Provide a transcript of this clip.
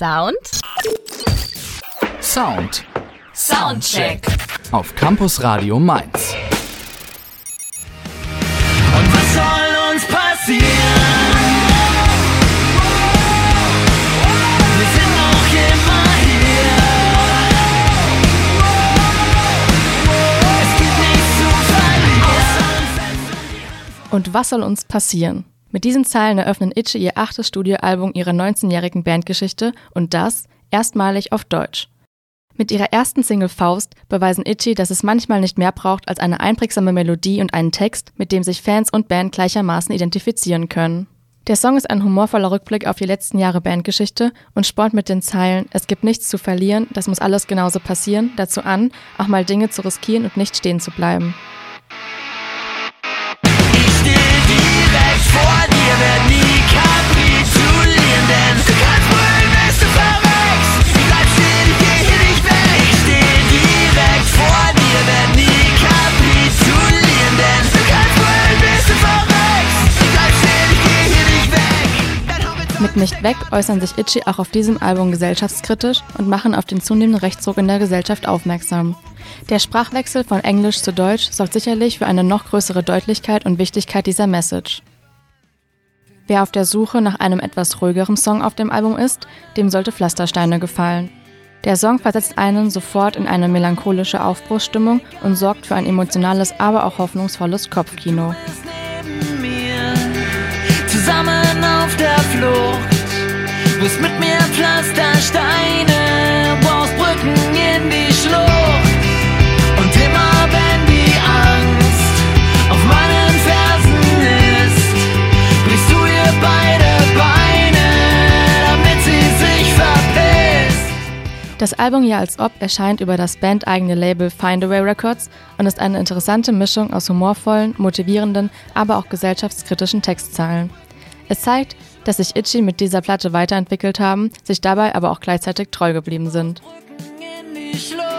Sound? Sound Soundcheck. auf Campus Radio Mainz. Und was soll uns passieren? Wir sind noch immer hier. Es gibt nichts zu verlieren. Und was soll uns passieren? Mit diesen Zeilen eröffnen Itchy ihr achtes Studioalbum ihrer 19-jährigen Bandgeschichte und das erstmalig auf Deutsch. Mit ihrer ersten Single Faust beweisen Itchy, dass es manchmal nicht mehr braucht als eine einprägsame Melodie und einen Text, mit dem sich Fans und Band gleichermaßen identifizieren können. Der Song ist ein humorvoller Rückblick auf die letzten Jahre Bandgeschichte und spornt mit den Zeilen Es gibt nichts zu verlieren, das muss alles genauso passieren dazu an, auch mal Dinge zu riskieren und nicht stehen zu bleiben. Mit Nicht weg äußern sich Itchy auch auf diesem Album gesellschaftskritisch und machen auf den zunehmenden Rechtsruck in der Gesellschaft aufmerksam. Der Sprachwechsel von Englisch zu Deutsch sorgt sicherlich für eine noch größere Deutlichkeit und Wichtigkeit dieser Message. Wer auf der Suche nach einem etwas ruhigeren Song auf dem Album ist, dem sollte Pflastersteine gefallen. Der Song versetzt einen sofort in eine melancholische Aufbruchsstimmung und sorgt für ein emotionales, aber auch hoffnungsvolles Kopfkino. Bist mit mir Pflastersteine, brauchst Brücken in die Schlucht. Und immer wenn die Angst auf meinen Fersen ist, brichst du ihr beide Beine, damit sie sich verpisst. Das Album Ja als Ob erscheint über das bandeigene Label Findaway Records und ist eine interessante Mischung aus humorvollen, motivierenden, aber auch gesellschaftskritischen Textzeilen. Es zeigt, dass sich Itchy mit dieser Platte weiterentwickelt haben, sich dabei aber auch gleichzeitig treu geblieben sind. Brücken in die.